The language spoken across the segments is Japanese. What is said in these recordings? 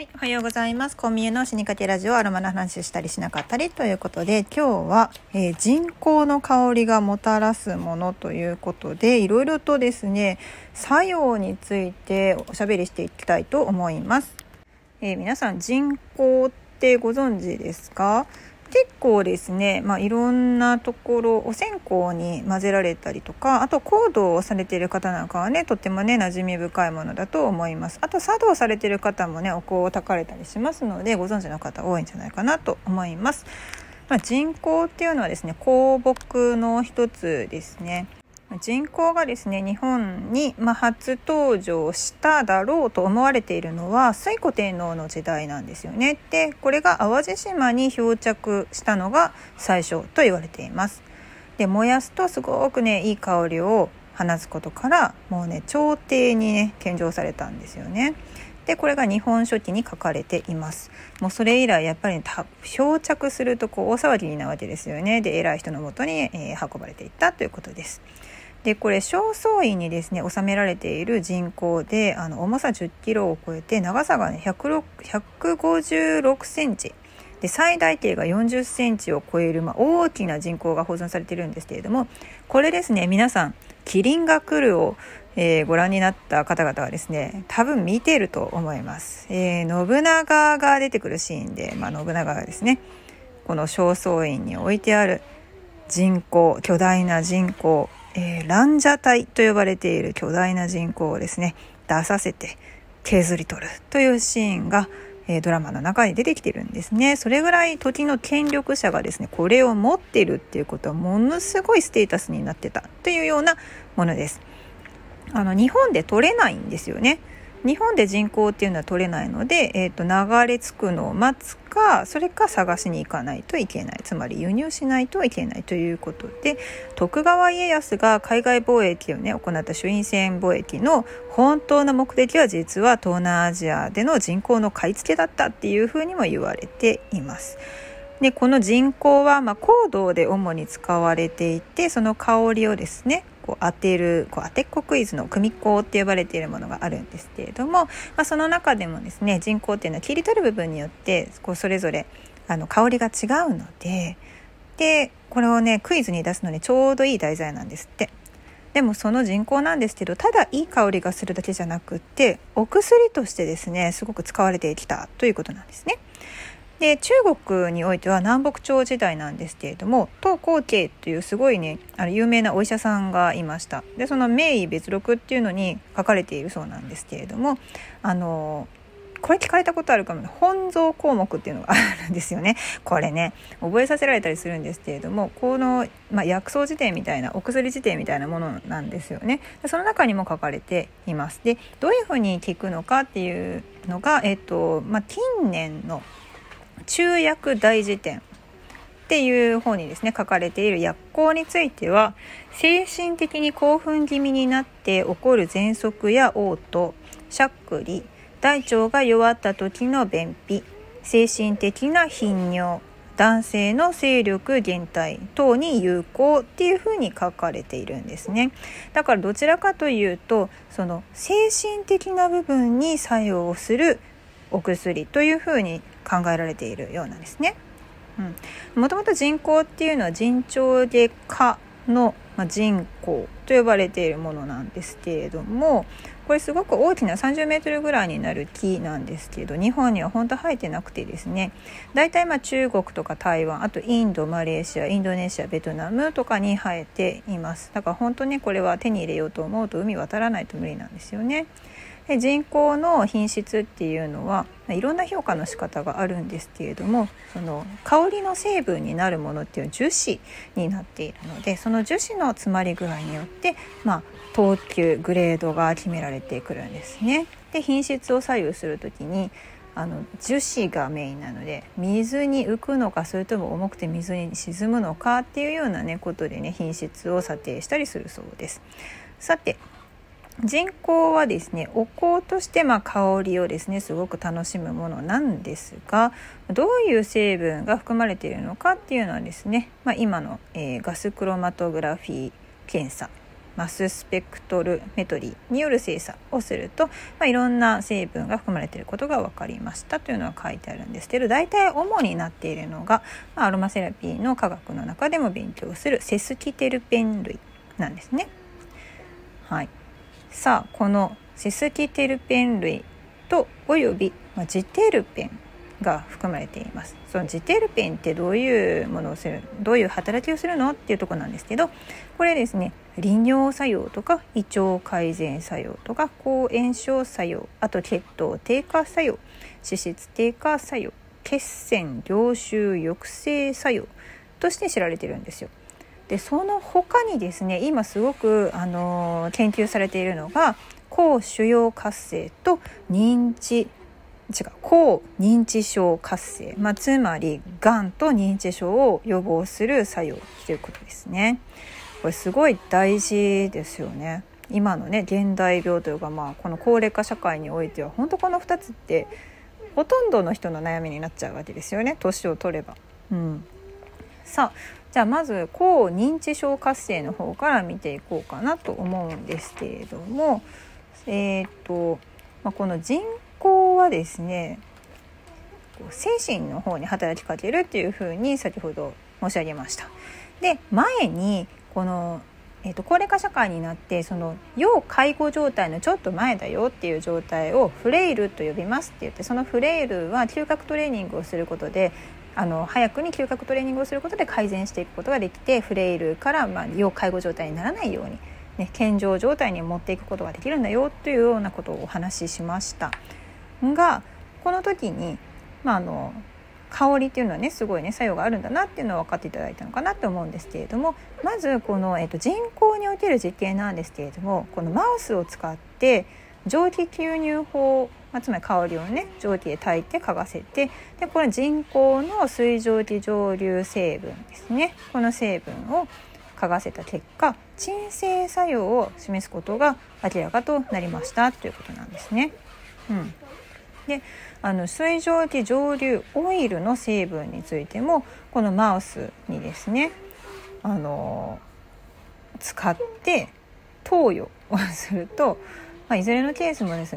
はい、おはようございます。コンビニの死にかけラジオアロマの話したりしなかったりということで、今日は、えー、人工の香りがもたらすものということで、いろいろとですね、作用についておしゃべりしていきたいと思います。えー、皆さん人工ってご存知ですか？結構ですね、まあ、いろんなところお線香に混ぜられたりとかあと香道をされている方なんかはねとってもね馴染み深いものだと思います。あと茶道されている方もねお香をたかれたりしますのでご存知の方多いんじゃないかなと思います、まあ、人工っていうのはですね香木の一つですね。人口がですね日本に、初登場しただろうと思われているのは推古天皇の時代なんですよね。でこれが淡路島に漂着したのが最初と言われています。で燃やすとすごくねいい香りを放つことからもうね朝廷にね献上されたんですよね。でこれが日本書紀に書かれていますもうそれ以来やっぱり、ね、漂着するとこう大騒ぎになるわけですよねで偉い人のもとに、えー、運ばれていったということですでこれ正倉院にですね収められている人口であの重さ1 0キロを超えて長さがね156センチ。で最大径が40センチを超える、まあ、大きな人口が保存されているんですけれどもこれですね皆さん「キリンが来るを」えー、ご覧になった方々はですね多分見ていると思います、えー、信長が出てくるシーンで、まあ、信長がですねこの正倉院に置いてある人口巨大な人口えー、ランジャタイと呼ばれている巨大な人口をですね出させて削り取るというシーンが、えー、ドラマの中に出てきてるんですね。それぐらい時の権力者がですねこれを持っているっていうことはものすごいステータスになってたというようなものです。あの日本で取れないんですよね。日本で人口っていうのは取れないので、えーと、流れ着くのを待つかそれか探しに行かないといけないつまり輸入しないといけないということで徳川家康が海外貿易をね行った朱印船貿易の本当の目的は実は東南アジアでの人口の買い付けだったっていうふうにも言われています。でこの人工は、まあ、香道で主に使われていてその香りをですねこう当てるこう当てっこクイズの組子って呼ばれているものがあるんですけれども、まあ、その中でもですね人工っていうのは切り取る部分によってこうそれぞれあの香りが違うのででこれをねクイズに出すのにちょうどいい題材なんですって。でもその人工なんですけどただいい香りがするだけじゃなくってお薬としてですねすごく使われてきたということなんですね。で中国においては南北朝時代なんですけれども唐光慶というすごいねあの有名なお医者さんがいました。でその名医別録っていうのに書かれているそうなんですけれどもあのこれ聞かれたことあるかも本草項目っていうのがあるんですよね。これね覚えさせられたりするんですけれどもこの、まあ、薬草辞典みたいなお薬辞典みたいなものなんですよね。その中にも書かれています。でどういうふうに聞くのかっていうのが、えっとまあ、近年の中薬大辞典っていう方にですね書かれている薬効については精神的に興奮気味になって起こる喘息や嘔吐しゃっくり大腸が弱った時の便秘精神的な頻尿男性の勢力減退等に有効っていうふうに書かれているんですね。だからどちらかというとその精神的な部分に作用するお薬というふうに考えられているようなんですね。もともと人口っていうのは人長外科の人口と呼ばれているものなんですけれどもこれすごく大きな30メートルぐらいになる木なんですけど日本には本当生えてなくてですね大体ま中国とか台湾あとインドマレーシアインドネシアベトナムとかに生えていますだから本当にこれは手に入れようと思うと海渡らないと無理なんですよね。で人工の品質っていうのはいろんな評価の仕方があるんですけれどもその香りの成分になるものっていうのは樹脂になっているのでその樹脂の詰まり具合によって、まあ、等級グレードが決められてくるんですね。で品質を左右する時にあの樹脂がメインなので水に浮くのかそれとも重くて水に沈むのかっていうようなねことでね品質を査定したりするそうです。さて人工はですねお香としてま香りをですねすごく楽しむものなんですがどういう成分が含まれているのかっていうのはですね、まあ、今の、えー、ガスクロマトグラフィー検査、マススペクトルメトリーによる精査をすると、まあ、いろんな成分が含まれていることが分かりましたというのは書いてあるんですけど大体主になっているのが、まあ、アロマセラピーの科学の中でも勉強するセスキテルペン類なんですね。はい、さあこのセスキテルペン類とおよび、ま、ジテルペンが含まれていますそのジテルペンってどういうものをするどういう働きをするのっていうとこなんですけどこれですね利尿作用とか胃腸改善作用とか抗炎症作用あと血糖低下作用脂質低下作用血栓凝集抑制作用として知られてるんですよ。でその他にですね今すごく、あの、研究されているのが抗腫瘍活性と認知違う抗認知症活性、まあ、つまりがんと認知症を予防する作用ということですね。これすごい大事ですよね。今のね現代病というか、まあ、この高齢化社会においては本当この2つってほとんどの人の悩みになっちゃうわけですよね年を取れば。うん、さあじゃあまず抗認知症活性の方から見ていこうかなと思うんですけれどもえっ、ー、と、まあ、この人考はですね精神の方に働きかけるっていうふうに先ほど申し上げました。で前にこの、えーと、高齢化社会になってその要介護状態のちょっと前だよっていう状態をフレイルと呼びますって言ってそのフレイルは嗅覚トレーニングをすることであの早くに嗅覚トレーニングをすることで改善していくことができてフレイルから、まあ、要介護状態にならないように、ね、健常状態に持っていくことができるんだよというようなことをお話ししました。がこの時に、まあ、あの香りっていうのはねすごいね作用があるんだなっていうのは分かっていただいたのかなと思うんですけれどもまずこの、えっと、人工における実験なんですけれどもこのマウスを使って蒸気吸入法、まあ、つまり香りをね蒸気で炊いて嗅がせてでこれ人工の水蒸気蒸留成分ですねこの成分を嗅がせた結果鎮静作用を示すことが明らかとなりましたということなんですね。うん、であの水蒸気蒸留オイルの成分についてもこのマウスにですねあの使って投与をすると、まあ、いずれのケースもです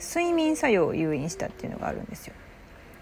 睡眠作用を誘引したっていうのがあるんですよ。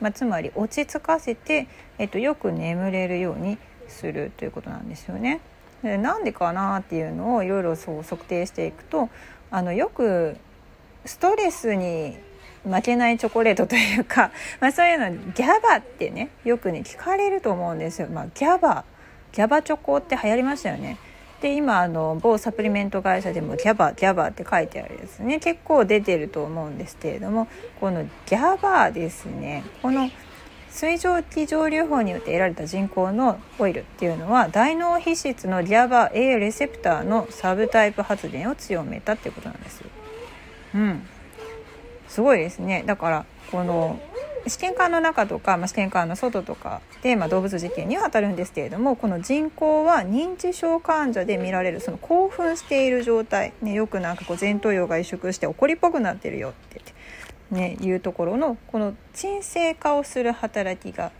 まあ、つまり落ち着かせて、えっと、よく眠れるようにするということなんですよね。でなんでかなっていうのをいろいろそう測定していくとあのよくストレスに負けないチョコレートというか、まあ、そういうのギャバってねよくね聞かれると思うんですよ。まあ、ギャバギャバチョコって流行りましたよね。で今あの某サプリメント会社でもギャバギャバって書いてあるやつね。結構出てると思うんですけれどもこのギャバですね。この水蒸気蒸留法によって得られた人工のオイルっていうのは大脳皮質のギャバ A レセプターのサブタイプ発電を強めたっていうことなんですよ。うん、すごいですね。だからこの試験管の中とか、まあ、試験管の外とかで、まあ、動物実験には当たるんですけれどもこの人工は認知症患者で見られるその興奮している状態、ね、よくなんかこう前頭葉が萎縮して怒りっぽくなってるよってね、いうところのこの鎮静化をする働きが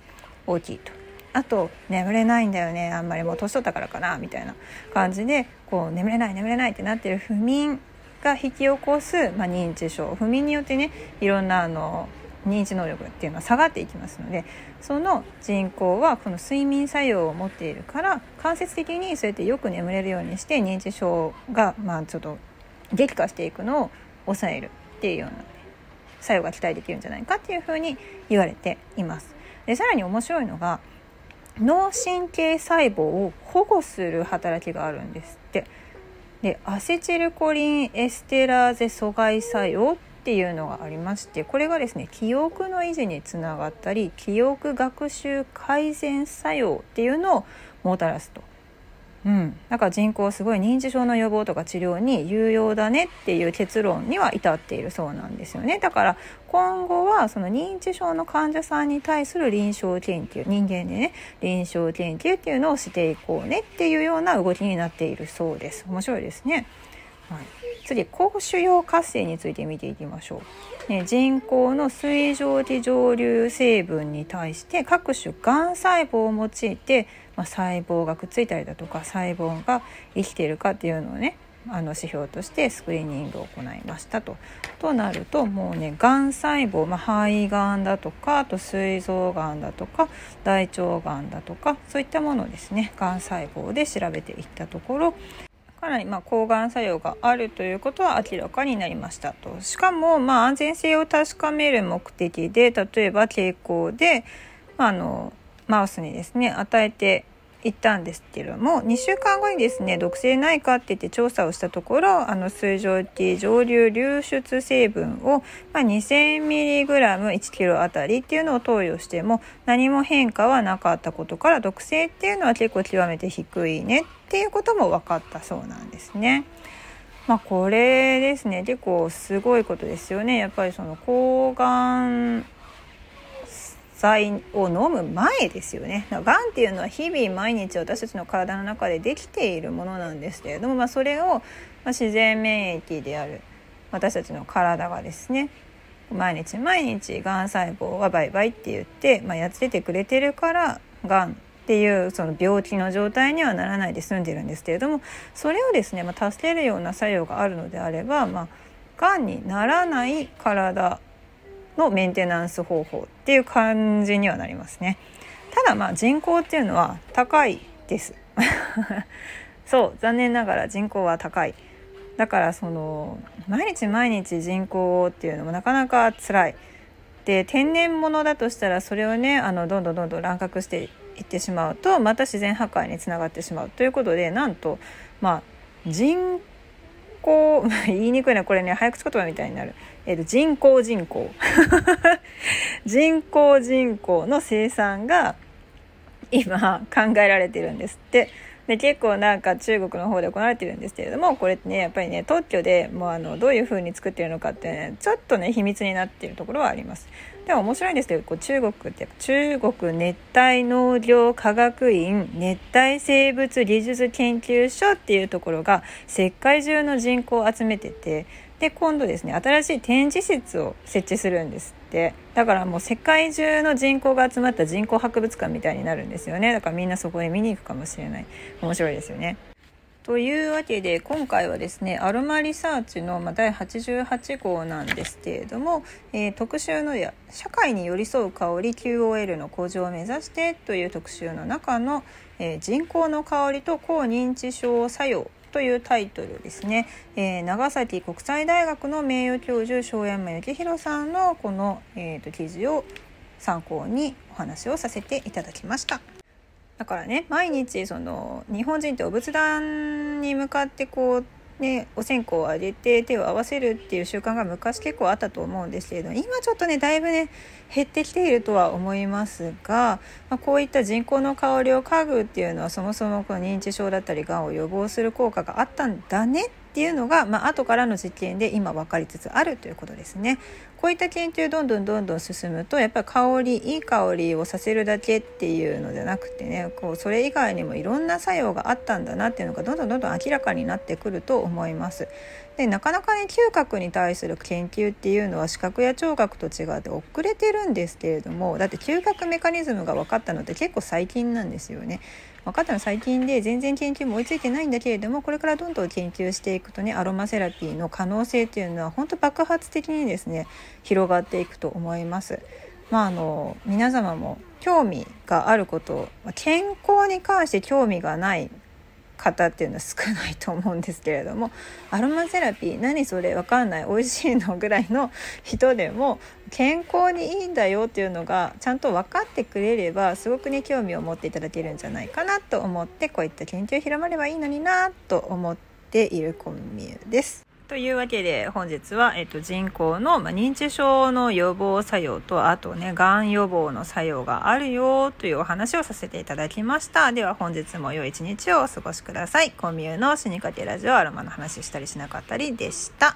大きいと。あと眠れないんだよねあんまりもう年取ったからかなみたいな感じでこう眠れない眠れないってなってる不眠が引き起こす、まあ、認知症不眠によってねいろんなあの認知能力っていうのは下がっていきますのでその人工はこの睡眠作用を持っているから間接的にそうやってよく眠れるようにして認知症がまあちょっと激化していくのを抑えるっていうような作用が期待できるんじゃないかっていうふうに言われています。でさらに面白いのが脳神経細胞を保護する働きがあるんですって。でアセチルコリンエステラーゼ阻害作用っていうのがありましてこれがですね記憶の維持につながったり記憶学習改善作用っていうのをもたらすと。うん、だから人工すごい認知症の予防とか治療に有用だねっていう結論には至っているそうなんですよねだから今後はその認知症の患者さんに対する臨床研究人間でね臨床研究っていうのをしていこうねっていうような動きになっているそうです面白いですね。はい、次高腫瘍活性について見ていきましょう、ね、人工の水蒸気蒸留成分に対して各種がん細胞を用いてまあ、細胞がくっついたりだとか細胞が生きているかっていうのをねあの指標としてスクリーニングを行いましたと。となるともうねがん細胞、まあ、肺がんだとかあと膵臓がんだとか大腸がんだとかそういったものをですねがん細胞で調べていったところかなりま抗がん作用があるということは明らかになりましたと。しかもまあ安全性を確かめる目的で例えば蛍光で、まあ、あのマウスにですね与えて行ったんですけども2週間後にですね毒性ないかって言って調査をしたところあの水蒸気上流流出成分を、まあ、2000mg1 k g あたりっていうのを投与しても何も変化はなかったことから毒性っていうのは結構極めて低いねっていうことも分かったそうなんですね。まあこれですね結構すごいことですよねやっぱりその抗がん剤を飲む前ですよね。がんっていうのは日々毎日私たちの体の中でできているものなんですけれども、まあ、それを自然免疫である私たちの体がですね毎日毎日がん細胞はバイバイって言って、まあ、やっつけてくれてるからがんっていうその病気の状態にはならないで済んでるんですけれどもそれをですね、まあ、助けるような作用があるのであれば、まあ、がんにならない体のメンテナンス方法っていう感じにはなりますね。ただまあ人口っていうのは高いです。そう残念ながら人口は高い。だからその毎日毎日人口っていうのもなかなか辛い。で天然物だとしたらそれをねあのどんどんどんどん乱獲していってしまうとまた自然破壊につながってしまうということでなんとまあ人口 言いにくいなこれね早口言葉みたいになる。えー、と人口人口 人口人口の生産が今考えられてるんですって。で結構なんか中国の方で行われてるんですけれどもこれってねやっぱりね特許でもうあのどういう風に作ってるのかってねちょっとね秘密になっているところはあります。でも面白いんですけどこう中国って中国熱帯農業科学院熱帯生物技術研究所っていうところが世界中の人口を集めててで今度ですね新しい展示室を設置するんですって。だからもう世界中の人口が集まった人口博物館みたいになるんですよね。だからみんなそこへ見に行くかもしれない。面白いですよね。というわけで今回はですねアロマリサーチの第88号なんですけれども、えー、特集のや「社会に寄り添う香り QOL の向上を目指して」という特集の中の、えー、人工の香りと抗認知症作用というタイトルですね、えー、長崎国際大学の名誉教授庄山幸宏さんのこの、えーと、記事を参考にお話をさせていただきました。だからね毎日その日本人ってお仏壇に向かってこうね、お線香をあげて手を合わせるっていう習慣が昔結構あったと思うんですけれど今ちょっとねだいぶね減ってきているとは思いますが、まあ、こういった人工の香りを嗅ぐっていうのはそもそもこの認知症だったりがんを予防する効果があったんだねっていうのが、まあ後からの実験で今分かりつつあるということですね。こういった研究どんどんどんどん進むとやっぱり香りいい香りをさせるだけっていうのじゃなくてねこうそれ以外にもいろんな作用があったんだなっていうのがどんどんどんどん明らかになってくると思います。でなかなかね嗅覚に対する研究っていうのは視覚や聴覚と違って遅れてるんですけれどもだって嗅覚メカニズムが分かったのって結構最近なんですよね。分かったの最近で全然研究も追いついてないんだけれどもこれからどんどん研究していくとねアロマセラピーの可能性っていうのは本当爆発的にですね広がっていくと思います。まあ、あの皆様も興味があること健康に関して興味がない方っていうのは少ないと思うんですけれどもアロマセラピー何それわかんない美味しいのぐらいの人でも健康にいいんだよっていうのがちゃんと分かってくれればすごくね興味を持っていただけるんじゃないかなと思ってこういった研究広まればいいのになと思っているコンビュです。というわけで本日は、えっと、人口の、まあ、認知症の予防作用とあとねがん予防の作用があるよというお話をさせていただきました。では本日も良い一日をお過ごしください。コンビューの死にかけラジオアロマの話したりしなかったりでした。